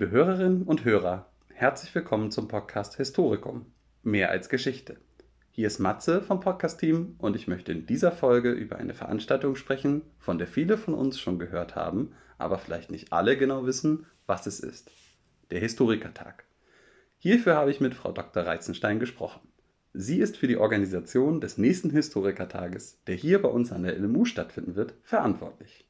Liebe Hörerinnen und Hörer, herzlich willkommen zum Podcast Historikum. Mehr als Geschichte. Hier ist Matze vom Podcast-Team und ich möchte in dieser Folge über eine Veranstaltung sprechen, von der viele von uns schon gehört haben, aber vielleicht nicht alle genau wissen, was es ist. Der Historikertag. Hierfür habe ich mit Frau Dr. Reizenstein gesprochen. Sie ist für die Organisation des nächsten Historikertages, der hier bei uns an der LMU stattfinden wird, verantwortlich.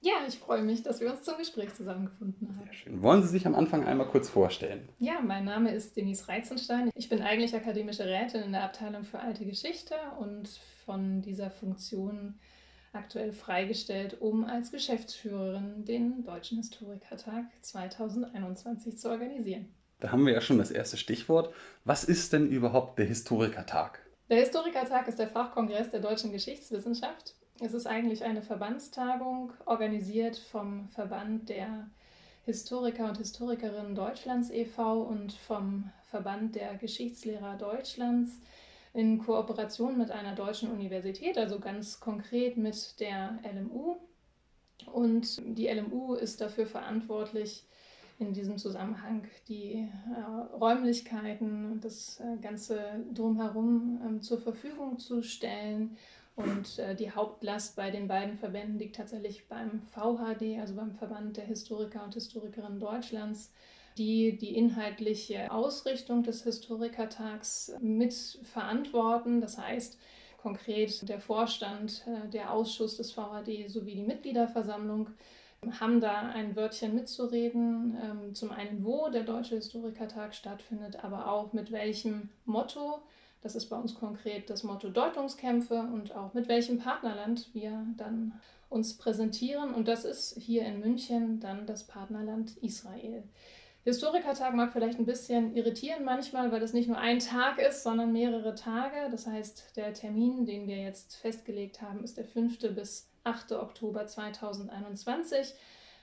Ja, ich freue mich, dass wir uns zum Gespräch zusammengefunden haben. Sehr schön. Wollen Sie sich am Anfang einmal kurz vorstellen? Ja, mein Name ist Denise Reizenstein. Ich bin eigentlich akademische Rätin in der Abteilung für alte Geschichte und von dieser Funktion aktuell freigestellt, um als Geschäftsführerin den Deutschen Historikertag 2021 zu organisieren. Da haben wir ja schon das erste Stichwort. Was ist denn überhaupt der Historikertag? Der Historikertag ist der Fachkongress der deutschen Geschichtswissenschaft es ist eigentlich eine Verbandstagung, organisiert vom Verband der Historiker und Historikerinnen Deutschlands e.V. und vom Verband der Geschichtslehrer Deutschlands in Kooperation mit einer deutschen Universität, also ganz konkret mit der LMU. Und die LMU ist dafür verantwortlich, in diesem Zusammenhang die äh, Räumlichkeiten und das äh, Ganze drumherum ähm, zur Verfügung zu stellen und äh, die Hauptlast bei den beiden Verbänden liegt tatsächlich beim VHD, also beim Verband der Historiker und Historikerinnen Deutschlands, die die inhaltliche Ausrichtung des Historikertags mit verantworten. Das heißt, konkret der Vorstand, äh, der Ausschuss des VHD sowie die Mitgliederversammlung haben da ein Wörtchen mitzureden. Ähm, zum einen, wo der Deutsche Historikertag stattfindet, aber auch mit welchem Motto das ist bei uns konkret das Motto Deutungskämpfe und auch mit welchem Partnerland wir dann uns präsentieren. Und das ist hier in München dann das Partnerland Israel. Historikertag mag vielleicht ein bisschen irritieren manchmal, weil das nicht nur ein Tag ist, sondern mehrere Tage. Das heißt, der Termin, den wir jetzt festgelegt haben, ist der 5. bis 8. Oktober 2021.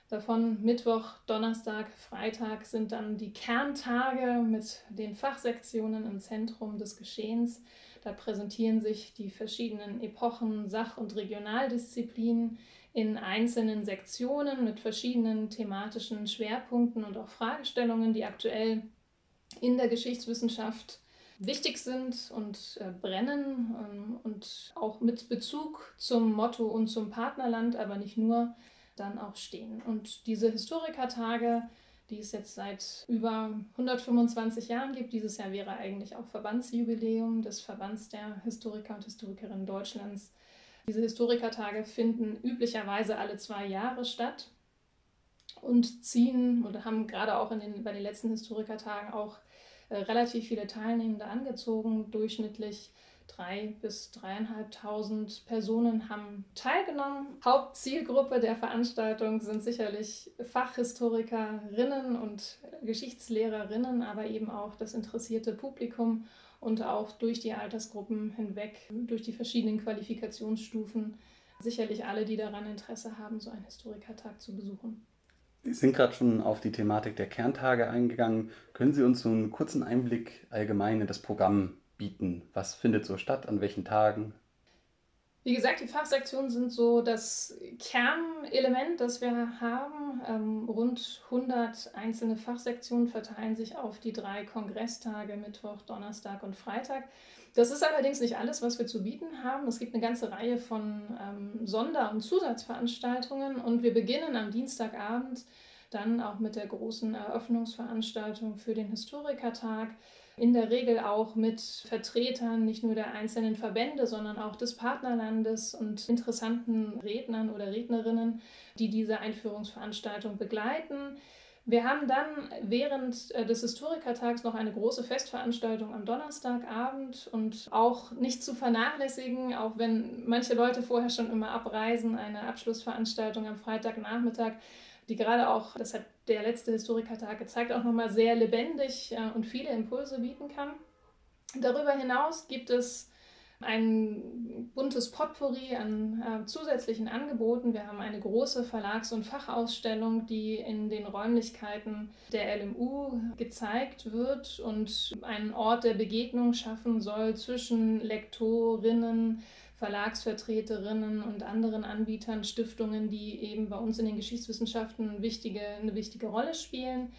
Davon Mittwoch, Donnerstag, Freitag sind dann die Kerntage mit den Fachsektionen im Zentrum des Geschehens. Da präsentieren sich die verschiedenen Epochen, Sach- und Regionaldisziplinen in einzelnen Sektionen mit verschiedenen thematischen Schwerpunkten und auch Fragestellungen, die aktuell in der Geschichtswissenschaft wichtig sind und äh, brennen ähm, und auch mit Bezug zum Motto und zum Partnerland, aber nicht nur dann auch stehen. Und diese Historikertage, die es jetzt seit über 125 Jahren gibt, dieses Jahr wäre eigentlich auch Verbandsjubiläum des Verbands der Historiker und Historikerinnen Deutschlands. Diese Historikertage finden üblicherweise alle zwei Jahre statt und ziehen oder haben gerade auch in den, bei den letzten Historikertagen auch äh, relativ viele Teilnehmende angezogen, durchschnittlich drei bis dreieinhalbtausend Personen haben teilgenommen. Hauptzielgruppe der Veranstaltung sind sicherlich Fachhistorikerinnen und Geschichtslehrerinnen, aber eben auch das interessierte Publikum und auch durch die Altersgruppen hinweg, durch die verschiedenen Qualifikationsstufen, sicherlich alle, die daran Interesse haben, so einen Historikertag zu besuchen. Sie sind gerade schon auf die Thematik der Kerntage eingegangen. Können Sie uns so einen kurzen Einblick allgemein in das Programm bieten? Was findet so statt? An welchen Tagen? Wie gesagt, die Fachsektionen sind so das Kernelement, das wir haben. Ähm, rund 100 einzelne Fachsektionen verteilen sich auf die drei Kongresstage, Mittwoch, Donnerstag und Freitag. Das ist allerdings nicht alles, was wir zu bieten haben. Es gibt eine ganze Reihe von ähm, Sonder- und Zusatzveranstaltungen und wir beginnen am Dienstagabend dann auch mit der großen Eröffnungsveranstaltung für den Historikertag in der Regel auch mit Vertretern nicht nur der einzelnen Verbände, sondern auch des Partnerlandes und interessanten Rednern oder Rednerinnen, die diese Einführungsveranstaltung begleiten. Wir haben dann während äh, des Historikertags noch eine große Festveranstaltung am Donnerstagabend und auch nicht zu vernachlässigen, auch wenn manche Leute vorher schon immer abreisen, eine Abschlussveranstaltung am Freitagnachmittag die gerade auch, das hat der letzte Historikertag gezeigt, auch nochmal sehr lebendig äh, und viele Impulse bieten kann. Darüber hinaus gibt es ein buntes Potpourri an äh, zusätzlichen Angeboten. Wir haben eine große Verlags- und Fachausstellung, die in den Räumlichkeiten der LMU gezeigt wird und einen Ort der Begegnung schaffen soll zwischen Lektorinnen, Verlagsvertreterinnen und anderen Anbietern, Stiftungen, die eben bei uns in den Geschichtswissenschaften wichtige, eine wichtige Rolle spielen.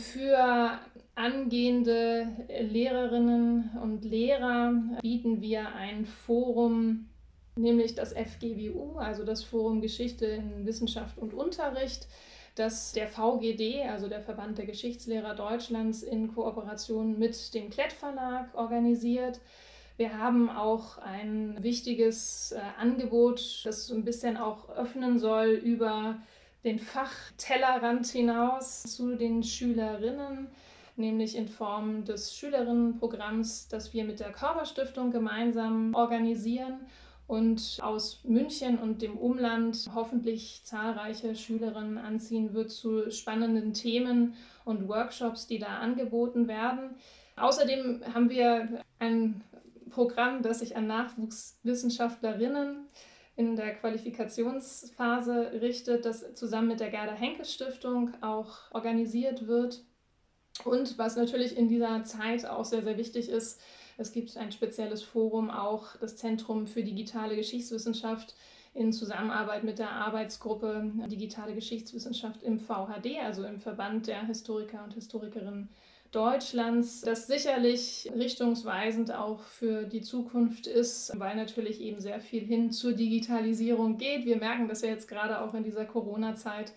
Für angehende Lehrerinnen und Lehrer bieten wir ein Forum, nämlich das FGWU, also das Forum Geschichte in Wissenschaft und Unterricht, das der VGD, also der Verband der Geschichtslehrer Deutschlands, in Kooperation mit dem Klett Verlag organisiert. Wir haben auch ein wichtiges äh, Angebot, das so ein bisschen auch öffnen soll über den Fachtellerrand hinaus zu den Schülerinnen, nämlich in Form des Schülerinnenprogramms, das wir mit der Körperstiftung gemeinsam organisieren und aus München und dem Umland hoffentlich zahlreiche Schülerinnen anziehen wird zu spannenden Themen und Workshops, die da angeboten werden. Außerdem haben wir ein Programm, das sich an Nachwuchswissenschaftlerinnen in der Qualifikationsphase richtet, das zusammen mit der Gerda Henke Stiftung auch organisiert wird. Und was natürlich in dieser Zeit auch sehr, sehr wichtig ist, es gibt ein spezielles Forum, auch das Zentrum für digitale Geschichtswissenschaft in Zusammenarbeit mit der Arbeitsgruppe Digitale Geschichtswissenschaft im VHD, also im Verband der Historiker und Historikerinnen Deutschlands, das sicherlich richtungsweisend auch für die Zukunft ist, weil natürlich eben sehr viel hin zur Digitalisierung geht. Wir merken das ja jetzt gerade auch in dieser Corona-Zeit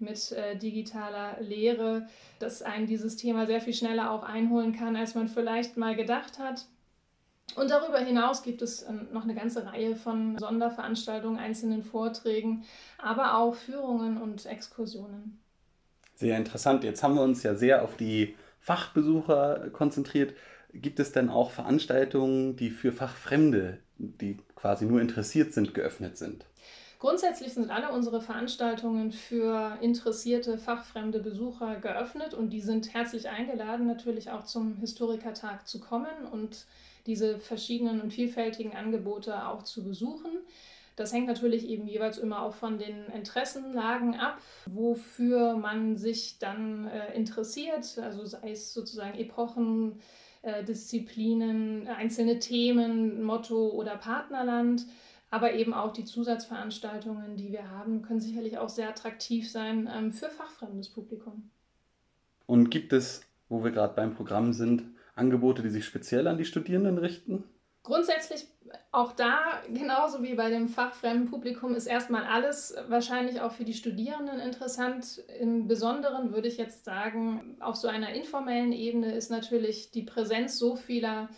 mit äh, digitaler Lehre, dass einen dieses Thema sehr viel schneller auch einholen kann, als man vielleicht mal gedacht hat. Und darüber hinaus gibt es ähm, noch eine ganze Reihe von Sonderveranstaltungen, einzelnen Vorträgen, aber auch Führungen und Exkursionen. Sehr interessant. Jetzt haben wir uns ja sehr auf die Fachbesucher konzentriert. Gibt es denn auch Veranstaltungen, die für Fachfremde, die quasi nur interessiert sind, geöffnet sind? Grundsätzlich sind alle unsere Veranstaltungen für interessierte, fachfremde Besucher geöffnet und die sind herzlich eingeladen, natürlich auch zum Historikertag zu kommen und diese verschiedenen und vielfältigen Angebote auch zu besuchen. Das hängt natürlich eben jeweils immer auch von den Interessenlagen ab, wofür man sich dann äh, interessiert, also sei es sozusagen Epochen, äh, Disziplinen, einzelne Themen, Motto oder Partnerland. Aber eben auch die Zusatzveranstaltungen, die wir haben, können sicherlich auch sehr attraktiv sein ähm, für fachfremdes Publikum. Und gibt es, wo wir gerade beim Programm sind, Angebote, die sich speziell an die Studierenden richten? Grundsätzlich auch da, genauso wie bei dem fachfremden Publikum, ist erstmal alles wahrscheinlich auch für die Studierenden interessant. Im Besonderen würde ich jetzt sagen, auf so einer informellen Ebene ist natürlich die Präsenz so vieler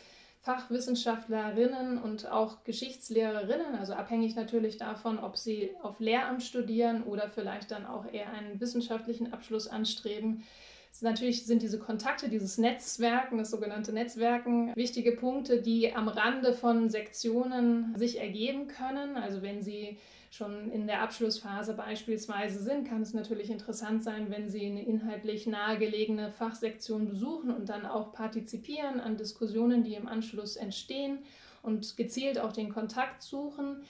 Fachwissenschaftlerinnen und auch Geschichtslehrerinnen, also abhängig natürlich davon, ob sie auf Lehramt studieren oder vielleicht dann auch eher einen wissenschaftlichen Abschluss anstreben, Natürlich sind diese Kontakte, dieses Netzwerken, das sogenannte Netzwerken, wichtige Punkte, die am Rande von Sektionen sich ergeben können. Also wenn Sie schon in der Abschlussphase beispielsweise sind, kann es natürlich interessant sein, wenn Sie eine inhaltlich nahegelegene Fachsektion besuchen und dann auch partizipieren an Diskussionen, die im Anschluss entstehen und gezielt auch den Kontakt suchen.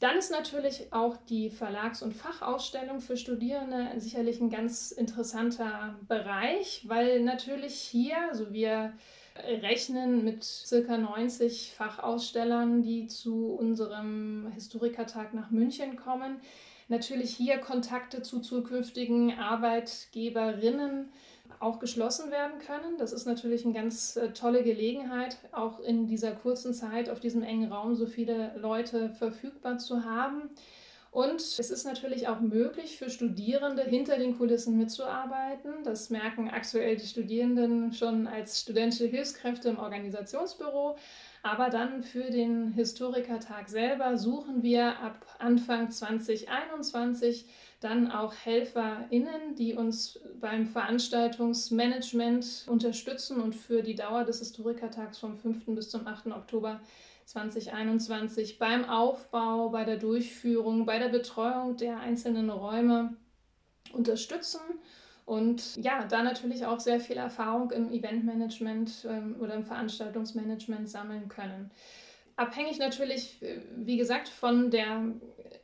Dann ist natürlich auch die Verlags- und Fachausstellung für Studierende sicherlich ein ganz interessanter Bereich, weil natürlich hier, also wir rechnen mit circa 90 Fachausstellern, die zu unserem Historikertag nach München kommen, natürlich hier Kontakte zu zukünftigen Arbeitgeberinnen auch geschlossen werden können. Das ist natürlich eine ganz äh, tolle Gelegenheit, auch in dieser kurzen Zeit auf diesem engen Raum so viele Leute verfügbar zu haben. Und es ist natürlich auch möglich für Studierende hinter den Kulissen mitzuarbeiten. Das merken aktuell die Studierenden schon als studentische Hilfskräfte im Organisationsbüro. Aber dann für den Historikertag selber suchen wir ab Anfang 2021 dann auch HelferInnen, die uns beim Veranstaltungsmanagement unterstützen und für die Dauer des Historikertags vom 5. bis zum 8. Oktober 2021 beim Aufbau, bei der Durchführung, bei der Betreuung der einzelnen Räume unterstützen und ja, da natürlich auch sehr viel Erfahrung im Eventmanagement ähm, oder im Veranstaltungsmanagement sammeln können. Abhängig natürlich, äh, wie gesagt, von der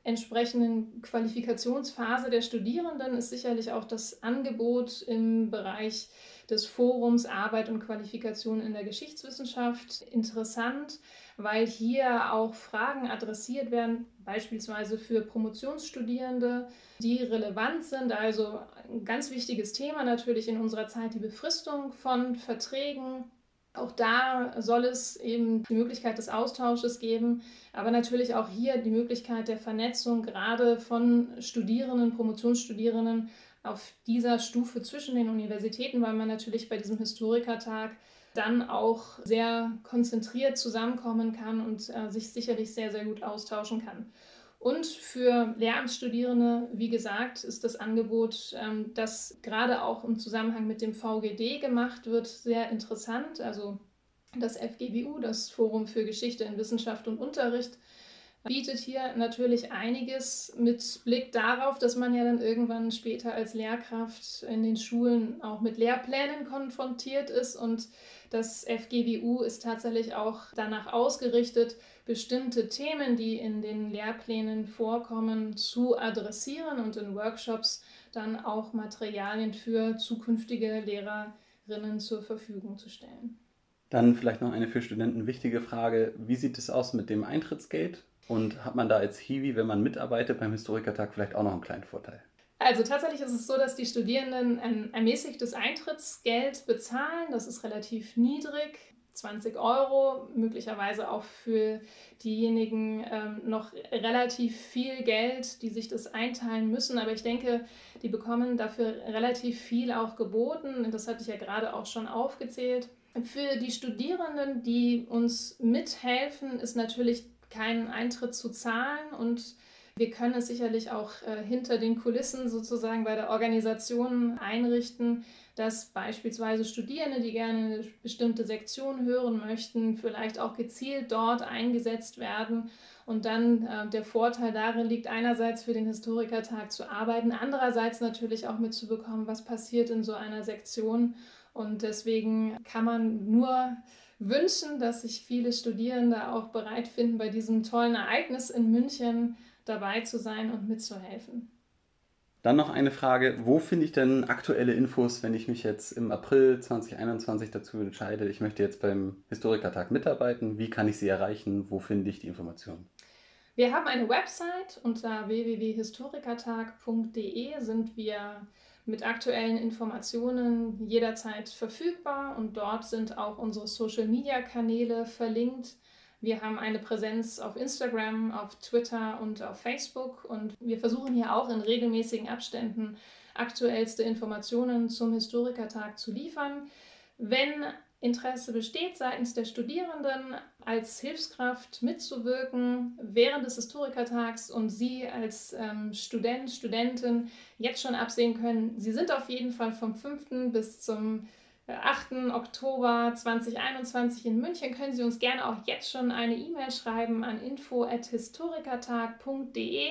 entsprechenden Qualifikationsphase der Studierenden ist sicherlich auch das Angebot im Bereich des Forums Arbeit und Qualifikation in der Geschichtswissenschaft interessant, weil hier auch Fragen adressiert werden, beispielsweise für Promotionsstudierende, die relevant sind. Also ein ganz wichtiges Thema natürlich in unserer Zeit die Befristung von Verträgen. Auch da soll es eben die Möglichkeit des Austausches geben, aber natürlich auch hier die Möglichkeit der Vernetzung gerade von Studierenden, Promotionsstudierenden auf dieser Stufe zwischen den Universitäten, weil man natürlich bei diesem Historikertag dann auch sehr konzentriert zusammenkommen kann und äh, sich sicherlich sehr, sehr gut austauschen kann. Und für Lehramtsstudierende, wie gesagt, ist das Angebot, ähm, das gerade auch im Zusammenhang mit dem VGD gemacht wird, sehr interessant. Also das FGWU, das Forum für Geschichte in Wissenschaft und Unterricht, bietet hier natürlich einiges mit Blick darauf, dass man ja dann irgendwann später als Lehrkraft in den Schulen auch mit Lehrplänen konfrontiert ist und das FGWU ist tatsächlich auch danach ausgerichtet, bestimmte Themen, die in den Lehrplänen vorkommen, zu adressieren und in Workshops dann auch Materialien für zukünftige Lehrerinnen zur Verfügung zu stellen. Dann vielleicht noch eine für Studenten wichtige Frage. Wie sieht es aus mit dem Eintrittsgeld? Und hat man da als Hiwi, wenn man mitarbeitet beim Historikertag, vielleicht auch noch einen kleinen Vorteil? Also tatsächlich ist es so, dass die Studierenden ein ermäßigtes Eintrittsgeld bezahlen. Das ist relativ niedrig. 20 Euro, möglicherweise auch für diejenigen ähm, noch relativ viel Geld, die sich das einteilen müssen. Aber ich denke, die bekommen dafür relativ viel auch geboten. Das hatte ich ja gerade auch schon aufgezählt. Für die Studierenden, die uns mithelfen, ist natürlich keinen Eintritt zu zahlen und wir können es sicherlich auch äh, hinter den Kulissen sozusagen bei der Organisation einrichten, dass beispielsweise Studierende, die gerne eine bestimmte Sektion hören möchten, vielleicht auch gezielt dort eingesetzt werden. Und dann äh, der Vorteil darin liegt, einerseits für den Historikertag zu arbeiten, andererseits natürlich auch mitzubekommen, was passiert in so einer Sektion. Und deswegen kann man nur wünschen, dass sich viele Studierende auch bereit finden, bei diesem tollen Ereignis in München dabei zu sein und mitzuhelfen. Dann noch eine Frage, wo finde ich denn aktuelle Infos, wenn ich mich jetzt im April 2021 dazu entscheide, ich möchte jetzt beim Historikertag mitarbeiten, wie kann ich sie erreichen, wo finde ich die Informationen? Wir haben eine Website unter www.historikertag.de sind wir mit aktuellen Informationen jederzeit verfügbar und dort sind auch unsere Social-Media-Kanäle verlinkt. Wir haben eine Präsenz auf Instagram, auf Twitter und auf Facebook und wir versuchen hier auch in regelmäßigen Abständen aktuellste Informationen zum Historikertag zu liefern. Wenn Interesse besteht seitens der Studierenden, als Hilfskraft mitzuwirken während des Historikertags und Sie als ähm, Student, Studentin jetzt schon absehen können, Sie sind auf jeden Fall vom 5. bis zum 8. Äh, Oktober 2021 in München, können Sie uns gerne auch jetzt schon eine E-Mail schreiben an info.historikertag.de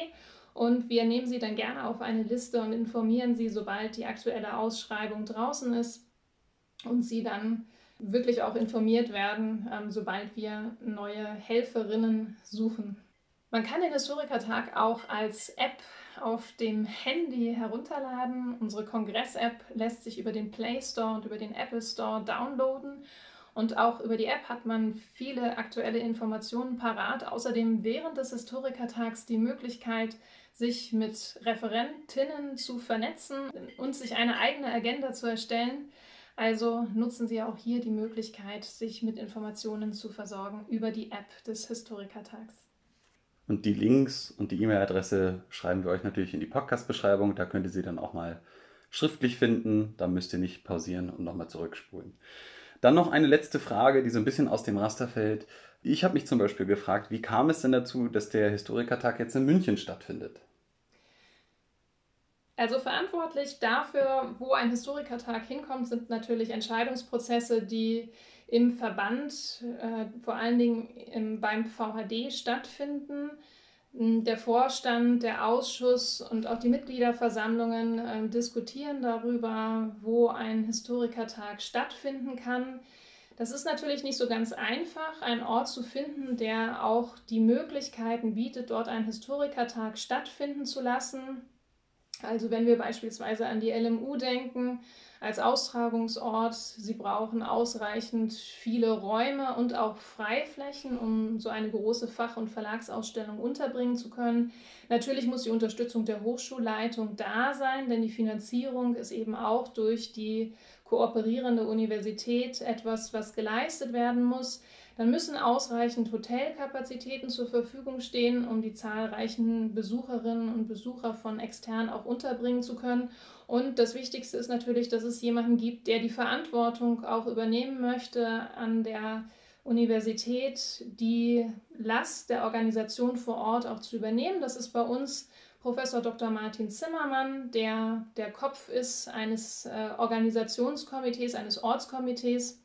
und wir nehmen Sie dann gerne auf eine Liste und informieren Sie, sobald die aktuelle Ausschreibung draußen ist und Sie dann wirklich auch informiert werden, ähm, sobald wir neue Helferinnen suchen. Man kann den Historikertag auch als App auf dem Handy herunterladen. Unsere Kongress-App lässt sich über den Play Store und über den Apple Store downloaden. Und auch über die App hat man viele aktuelle Informationen parat. Außerdem während des Historikertags die Möglichkeit, sich mit Referentinnen zu vernetzen und sich eine eigene Agenda zu erstellen. Also nutzen Sie auch hier die Möglichkeit, sich mit Informationen zu versorgen über die App des Historikertags. Und die Links und die E-Mail-Adresse schreiben wir euch natürlich in die Podcast-Beschreibung. Da könnt ihr sie dann auch mal schriftlich finden. Da müsst ihr nicht pausieren und nochmal zurückspulen. Dann noch eine letzte Frage, die so ein bisschen aus dem Raster fällt. Ich habe mich zum Beispiel gefragt, wie kam es denn dazu, dass der Historikertag jetzt in München stattfindet? Also verantwortlich dafür, wo ein Historikertag hinkommt, sind natürlich Entscheidungsprozesse, die im Verband, äh, vor allen Dingen im, beim VHD stattfinden. Hm, der Vorstand, der Ausschuss und auch die Mitgliederversammlungen äh, diskutieren darüber, wo ein Historikertag stattfinden kann. Das ist natürlich nicht so ganz einfach, einen Ort zu finden, der auch die Möglichkeiten bietet, dort einen Historikertag stattfinden zu lassen. Also wenn wir beispielsweise an die LMU denken, als Austragungsort. Sie brauchen ausreichend viele Räume und auch Freiflächen, um so eine große Fach- und Verlagsausstellung unterbringen zu können. Natürlich muss die Unterstützung der Hochschulleitung da sein, denn die Finanzierung ist eben auch durch die kooperierende Universität etwas, was geleistet werden muss. Dann müssen ausreichend Hotelkapazitäten zur Verfügung stehen, um die zahlreichen Besucherinnen und Besucher von extern auch unterbringen zu können. Und das Wichtigste ist natürlich, dass es jemanden gibt, der die Verantwortung auch übernehmen möchte an der Universität, die Last der Organisation vor Ort auch zu übernehmen. Das ist bei uns Professor Dr. Martin Zimmermann, der der Kopf ist eines äh, Organisationskomitees, eines Ortskomitees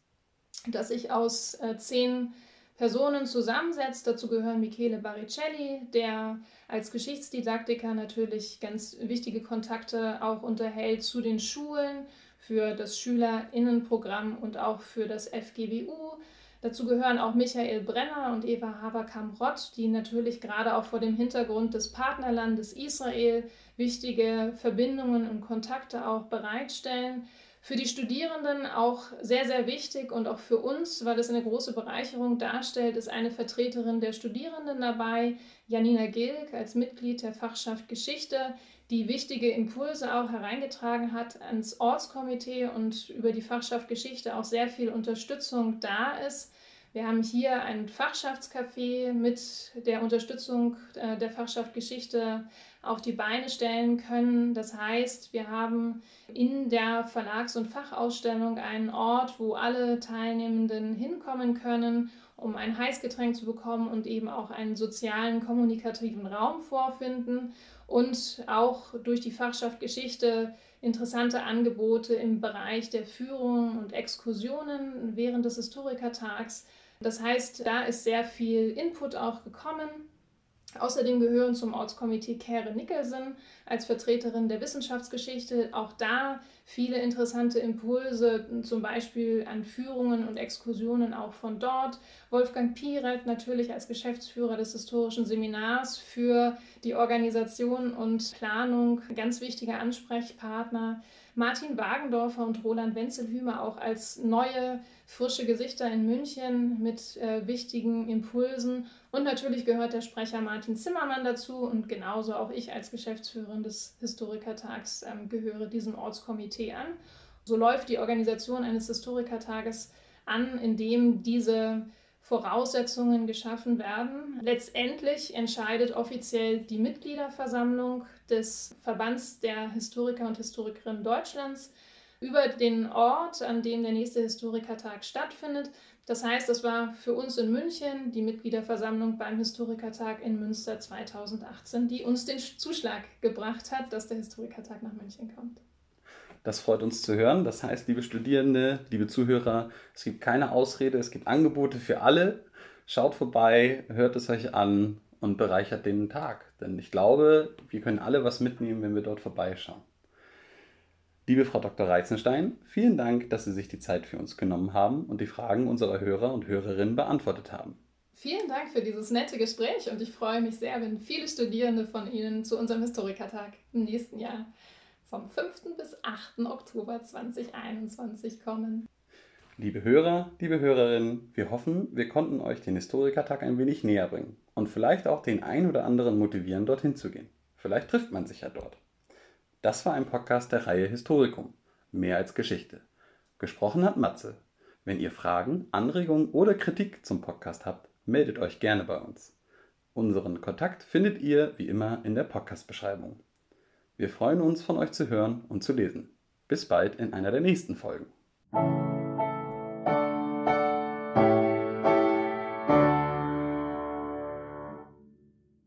das sich aus äh, zehn Personen zusammensetzt. Dazu gehören Michele Baricelli, der als Geschichtsdidaktiker natürlich ganz wichtige Kontakte auch unterhält zu den Schulen, für das Schülerinnenprogramm und auch für das FGWU. Dazu gehören auch Michael Brenner und Eva Haberkamp-Rott, die natürlich gerade auch vor dem Hintergrund des Partnerlandes Israel wichtige Verbindungen und Kontakte auch bereitstellen. Für die Studierenden auch sehr, sehr wichtig und auch für uns, weil es eine große Bereicherung darstellt, ist eine Vertreterin der Studierenden dabei, Janina Gilk als Mitglied der Fachschaft Geschichte, die wichtige Impulse auch hereingetragen hat ans Ortskomitee und über die Fachschaft Geschichte auch sehr viel Unterstützung da ist. Wir haben hier ein Fachschaftscafé mit der Unterstützung äh, der Fachschaft Geschichte auf die Beine stellen können. Das heißt, wir haben in der Verlags- und Fachausstellung einen Ort, wo alle Teilnehmenden hinkommen können, um ein Heißgetränk zu bekommen und eben auch einen sozialen, kommunikativen Raum vorfinden und auch durch die Fachschaft Geschichte interessante Angebote im Bereich der Führung und Exkursionen während des Historikertags das heißt, da ist sehr viel Input auch gekommen. Außerdem gehören zum Ortskomitee Kere Nicholson als Vertreterin der Wissenschaftsgeschichte auch da viele interessante Impulse, zum Beispiel an Führungen und Exkursionen auch von dort. Wolfgang Piret natürlich als Geschäftsführer des historischen Seminars für die Organisation und Planung ganz wichtiger Ansprechpartner. Martin Wagendorfer und Roland Wenzelhümer auch als neue, frische Gesichter in München mit äh, wichtigen Impulsen. Und natürlich gehört der Sprecher Martin Zimmermann dazu und genauso auch ich als Geschäftsführerin des Historikertags ähm, gehöre diesem Ortskomitee an. So läuft die Organisation eines Historikertages an, indem diese Voraussetzungen geschaffen werden. Letztendlich entscheidet offiziell die Mitgliederversammlung des Verbands der Historiker und Historikerinnen Deutschlands über den Ort, an dem der nächste Historikertag stattfindet. Das heißt, das war für uns in München die Mitgliederversammlung beim Historikertag in Münster 2018, die uns den Zuschlag gebracht hat, dass der Historikertag nach München kommt. Das freut uns zu hören. Das heißt, liebe Studierende, liebe Zuhörer, es gibt keine Ausrede, es gibt Angebote für alle. Schaut vorbei, hört es euch an und bereichert den Tag. Denn ich glaube, wir können alle was mitnehmen, wenn wir dort vorbeischauen. Liebe Frau Dr. Reizenstein, vielen Dank, dass Sie sich die Zeit für uns genommen haben und die Fragen unserer Hörer und Hörerinnen beantwortet haben. Vielen Dank für dieses nette Gespräch und ich freue mich sehr, wenn viele Studierende von Ihnen zu unserem Historikertag im nächsten Jahr vom 5. bis 8. Oktober 2021 kommen. Liebe Hörer, liebe Hörerinnen, wir hoffen, wir konnten euch den Historikertag ein wenig näher bringen und vielleicht auch den ein oder anderen motivieren, dorthin zu gehen. Vielleicht trifft man sich ja dort. Das war ein Podcast der Reihe Historikum. Mehr als Geschichte. Gesprochen hat Matze. Wenn ihr Fragen, Anregungen oder Kritik zum Podcast habt, meldet euch gerne bei uns. Unseren Kontakt findet ihr wie immer in der Podcast-Beschreibung. Wir freuen uns, von euch zu hören und zu lesen. Bis bald in einer der nächsten Folgen.